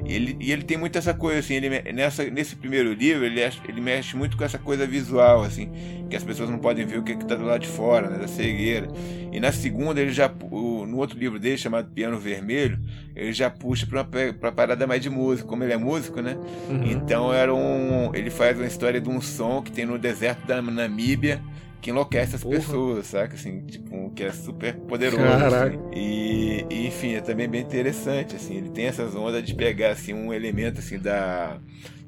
A: E ele, e ele tem muito essa coisa, assim, ele, nessa, nesse primeiro livro, ele, ele mexe muito com essa coisa visual, assim, que as pessoas não podem ver o que é está do lado de fora, né, da cegueira. E na segunda, ele já, no outro livro dele, chamado Piano Vermelho, ele já puxa para uma parada mais de música, como ele é músico, né? Uhum. Então era um, ele faz uma história de um som que tem no deserto da Namíbia, que enlouquece as Porra. pessoas, saca? Assim, tipo, que é super poderoso. Assim. E, e, enfim, é também bem interessante, assim, ele tem essas ondas de pegar, assim, um elemento, assim, da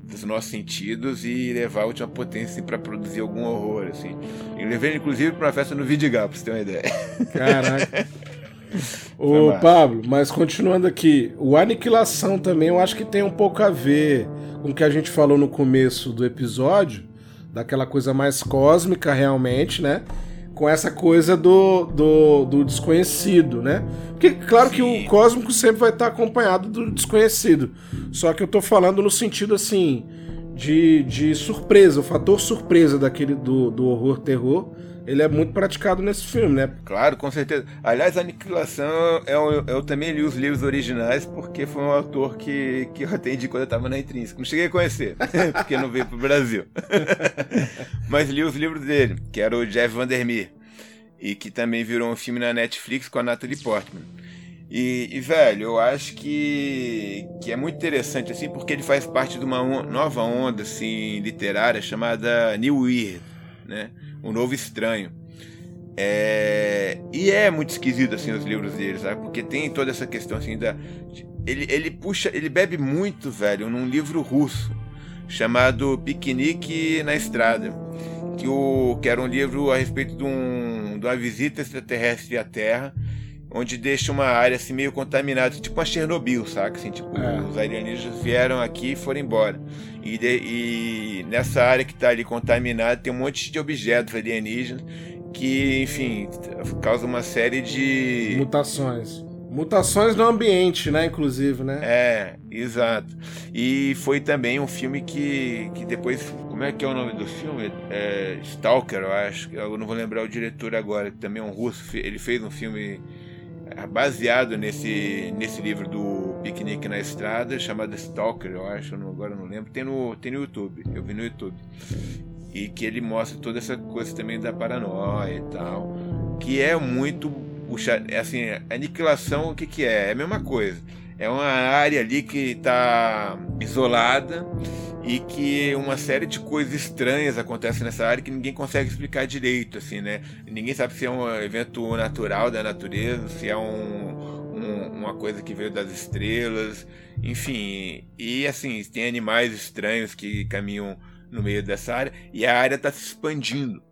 A: dos nossos sentidos e levar a última potência assim, para produzir algum horror assim. E levei inclusive para uma festa no Vidigal, pra você ter uma ideia.
B: Caraca. <laughs> Ô Pablo, mas continuando aqui, o Aniquilação também eu acho que tem um pouco a ver com o que a gente falou no começo do episódio, daquela coisa mais cósmica realmente, né? Com essa coisa do, do, do desconhecido, né? Porque, claro Sim. que o cósmico sempre vai estar acompanhado do desconhecido. Só que eu tô falando no sentido assim de, de surpresa, o fator surpresa daquele do, do horror terror ele é muito praticado nesse filme, né?
A: Claro, com certeza. Aliás, Aniquilação, eu, eu também li os livros originais porque foi um autor que, que eu atendi quando eu estava na Intrínseca. Não cheguei a conhecer, <laughs> porque não veio pro Brasil. <laughs> Mas li os livros dele, que era o Jeff Vandermeer. E que também virou um filme na Netflix com a Natalie Portman. E, e, velho, eu acho que, que é muito interessante, assim, porque ele faz parte de uma on nova onda, assim, literária chamada New Weird, né? Um novo estranho. É... E é muito esquisito assim os livros dele, sabe? Porque tem toda essa questão assim da. Ele, ele puxa, ele bebe muito, velho, num livro russo chamado Piquenique na Estrada. Que, o, que era um livro a respeito de, um, de uma visita extraterrestre à Terra onde deixa uma área assim meio contaminada, tipo uma Chernobyl, saca? Assim, tipo, é. os alienígenas vieram aqui e foram embora. E, de, e nessa área que está ali contaminada tem um monte de objetos alienígenas que, enfim, causa uma série de
B: mutações. Mutações no ambiente, né? Inclusive, né?
A: É, exato. E foi também um filme que, que depois. Como é que é o nome do filme? É, Stalker, eu acho. Eu não vou lembrar o diretor agora, que também é um russo. Ele fez um filme baseado nesse, nesse livro do Piquenique na Estrada, chamado Stalker, eu acho, agora não lembro. Tem no, tem no YouTube, eu vi no YouTube. e que ele mostra toda essa coisa também da paranoia e tal, que é muito é assim, aniquilação o que que é? É a mesma coisa. É uma área ali que está isolada e que uma série de coisas estranhas acontecem nessa área que ninguém consegue explicar direito, assim, né? Ninguém sabe se é um evento natural da natureza, se é um, um, uma coisa que veio das estrelas, enfim. E assim, tem animais estranhos que caminham no meio dessa área e a área está se expandindo.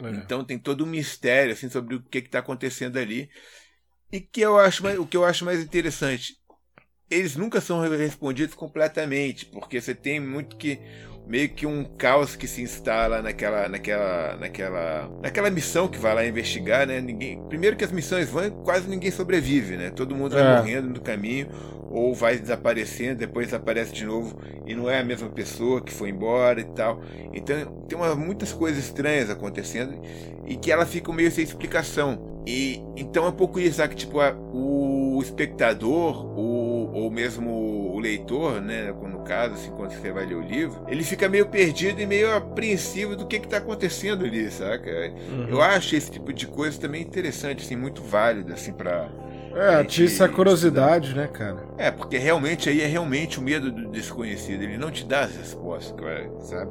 A: É. Então tem todo um mistério assim sobre o que está acontecendo ali e que eu acho mais, o que eu acho mais interessante eles nunca são respondidos completamente, porque você tem muito que meio que um caos que se instala naquela naquela naquela naquela missão que vai lá investigar, né? Ninguém, primeiro que as missões vão, quase ninguém sobrevive, né? Todo mundo vai é. morrendo no caminho ou vai desaparecendo, depois aparece de novo e não é a mesma pessoa que foi embora e tal. Então tem uma, muitas coisas estranhas acontecendo e que ela fica meio sem explicação. E então é um pouco isso, sabe? Tipo, a, o espectador, o, ou mesmo o leitor, né? No caso, assim, quando você vai ler o livro, ele fica meio perdido e meio apreensivo do que está acontecendo ali, saca? Uhum. Eu acho esse tipo de coisa também interessante, assim, muito válido, assim, para
B: é, atiça a curiosidade, né, cara?
A: É, porque realmente aí é realmente o medo do desconhecido. Ele não te dá as respostas, sabe?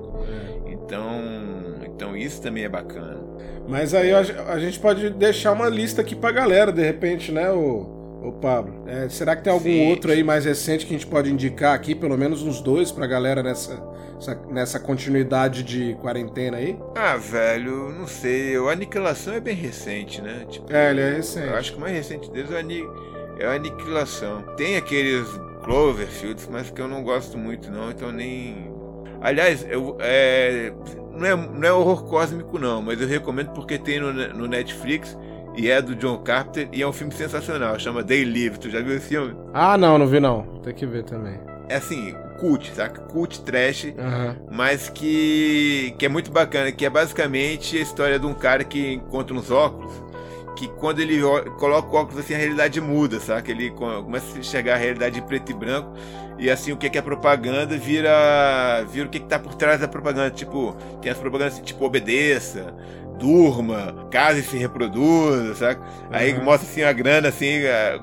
A: É. Então, então isso também é bacana.
B: Mas aí a, a, gente pode deixar uma lista aqui pra galera, de repente, né, o, o Pablo? É, será que tem algum Sim. outro aí mais recente que a gente pode indicar aqui? Pelo menos uns dois pra galera nessa, nessa continuidade de quarentena aí?
A: Ah, velho, não sei. O Aniquilação é bem recente, né?
B: Tipo, é, ele é recente.
A: Eu acho que o mais recente deles é o, Ani... é o Aniquilação. Tem aqueles Cloverfields, mas que eu não gosto muito, não, então nem. Aliás, eu, é... Não, é, não é horror cósmico, não, mas eu recomendo porque tem no, no Netflix e é do John Carpenter e é um filme sensacional, chama They Live. Tu já viu esse filme?
B: Ah, não, não vi não. Tem que ver também.
A: É assim, cult, saca? Cult trash, uhum. mas que, que é muito bacana, que é basicamente a história de um cara que encontra uns óculos, que quando ele coloca o óculos assim, a realidade muda, saca? Ele começa a enxergar a realidade em preto e branco, e assim, o que é propaganda vira, vira o que, que tá por trás da propaganda. Tipo, tem as propagandas assim, tipo, obedeça, durma, case se reproduza, saca? Uhum. Aí mostra assim a grana, assim,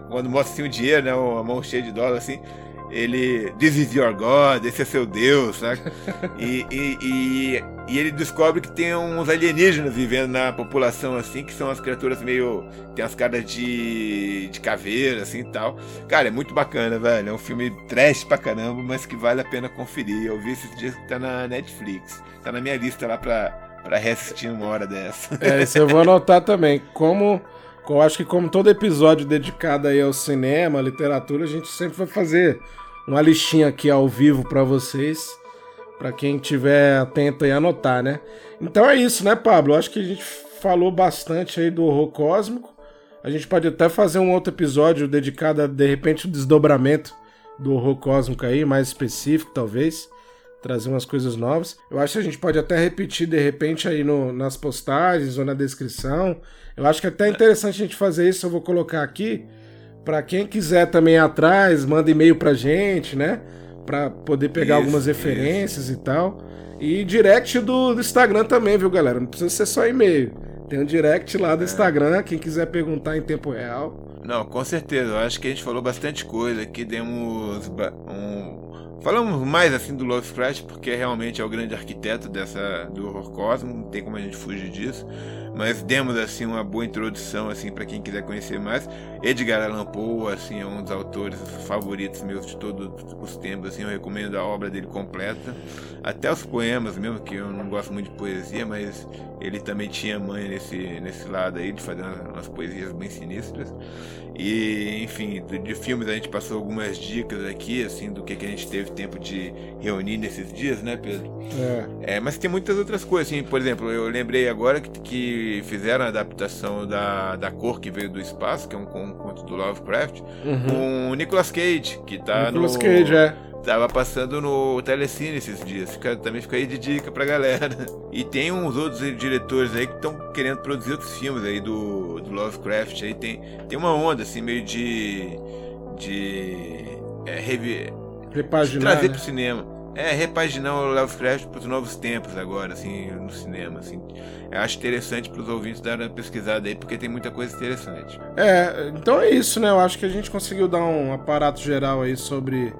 A: quando mostra assim o dinheiro, né? A mão cheia de dólar, assim ele This is your God, esse é seu Deus, sabe? <laughs> E, e, e, e, ele descobre que tem uns alienígenas vivendo na população, assim, que são as criaturas meio. tem as caras de, de caveira, assim e tal. Cara, é muito bacana, velho. É um filme trash pra caramba, mas que vale a pena conferir. Eu vi esses dias que tá na Netflix. Tá na minha lista lá pra, pra reassistir uma hora dessa.
B: É, isso eu vou anotar também. Como. Eu acho que como todo episódio dedicado aí ao cinema, à literatura, a gente sempre vai fazer uma listinha aqui ao vivo para vocês, para quem tiver atento e anotar, né? Então é isso, né, Pablo? Acho que a gente falou bastante aí do horror cósmico. A gente pode até fazer um outro episódio dedicado a, de repente, o desdobramento do horror cósmico aí, mais específico, talvez. Trazer umas coisas novas. Eu acho que a gente pode até repetir de repente aí no, nas postagens ou na descrição. Eu acho que é até interessante a gente fazer isso. Eu vou colocar aqui para quem quiser também ir atrás, manda e-mail pra gente, né? Pra poder pegar isso, algumas referências isso. e tal. E direct do, do, Instagram também, viu, galera? Não precisa ser só e-mail. Tem um direct lá do é. Instagram, quem quiser perguntar em tempo real.
A: Não, com certeza. Eu acho que a gente falou bastante coisa aqui, demos um. Falamos mais assim do Lovecraft, porque realmente é o grande arquiteto dessa do horror cósmico, não tem como a gente fugir disso mas demos assim uma boa introdução assim para quem quiser conhecer mais. Edgar Allan Poe assim é um dos autores favoritos meus de todos os tempos, assim eu recomendo a obra dele completa, até os poemas mesmo que eu não gosto muito de poesia, mas ele também tinha mãe nesse nesse lado aí de fazer umas poesias bem sinistras. E, enfim, de, de, filmes a gente passou algumas dicas aqui, assim, do que, que a gente teve tempo de reunir nesses dias, né, Pedro? É. é mas tem muitas outras coisas, assim, por exemplo, eu lembrei agora que, que fizeram a adaptação da, da Cor que Veio do Espaço, que é um conto do Lovecraft, uhum. com o Nicolas Cage, que tá
B: Nicolas
A: no...
B: Cage, é.
A: Tava passando no Telecine esses dias. Fica, também fica aí de dica pra galera. <laughs> E tem uns outros diretores aí que estão querendo produzir outros filmes aí do, do Lovecraft. Aí tem, tem uma onda assim meio de. de. É, revi,
B: Repaginar,
A: trazer
B: né?
A: pro cinema. é, repaginar o Lovecraft para os novos tempos agora, assim, no cinema, assim. Eu acho interessante para os ouvintes darem uma pesquisada aí, porque tem muita coisa interessante.
B: É, então é isso, né? Eu acho que a gente conseguiu dar um aparato geral aí sobre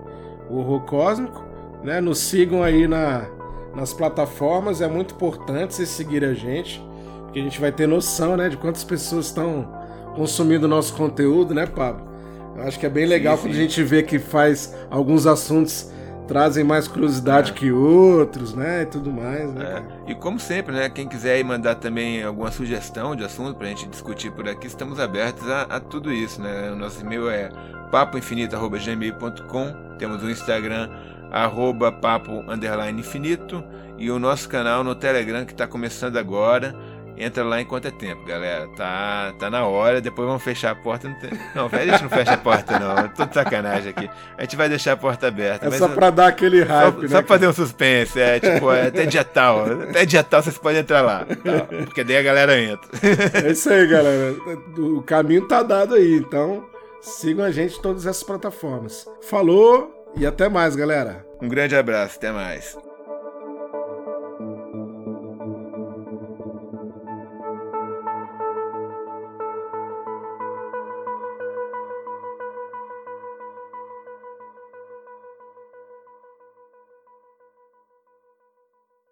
B: o horror cósmico, né? Nos sigam aí na, nas plataformas, é muito importante vocês seguirem a gente, porque a gente vai ter noção, né, de quantas pessoas estão consumindo nosso conteúdo, né, Pablo? Eu acho que é bem legal sim, sim. quando a gente vê que faz alguns assuntos trazem mais curiosidade é. que outros, né? E tudo mais, né?
A: É. E como sempre, né? Quem quiser aí mandar também alguma sugestão de assunto pra gente discutir por aqui, estamos abertos a, a tudo isso, né? O nosso e-mail é papoinfinito.gmail.com Temos o Instagram, arroba papo underline infinito e o nosso canal no Telegram que está começando agora Entra lá enquanto é tempo, galera. Tá, tá na hora, depois vamos fechar a porta. Não, tem... não velho, a gente não fecha a porta, não. Tô de sacanagem aqui. A gente vai deixar a porta aberta.
B: É só pra dar aquele hype,
A: só,
B: né?
A: Só pra fazer um suspense, é tipo, é, até dia tal. Até dia tal vocês podem entrar lá. Tá? Porque daí a galera entra.
B: É isso aí, galera. O caminho tá dado aí, então sigam a gente em todas essas plataformas. Falou e até mais, galera.
A: Um grande abraço, até mais.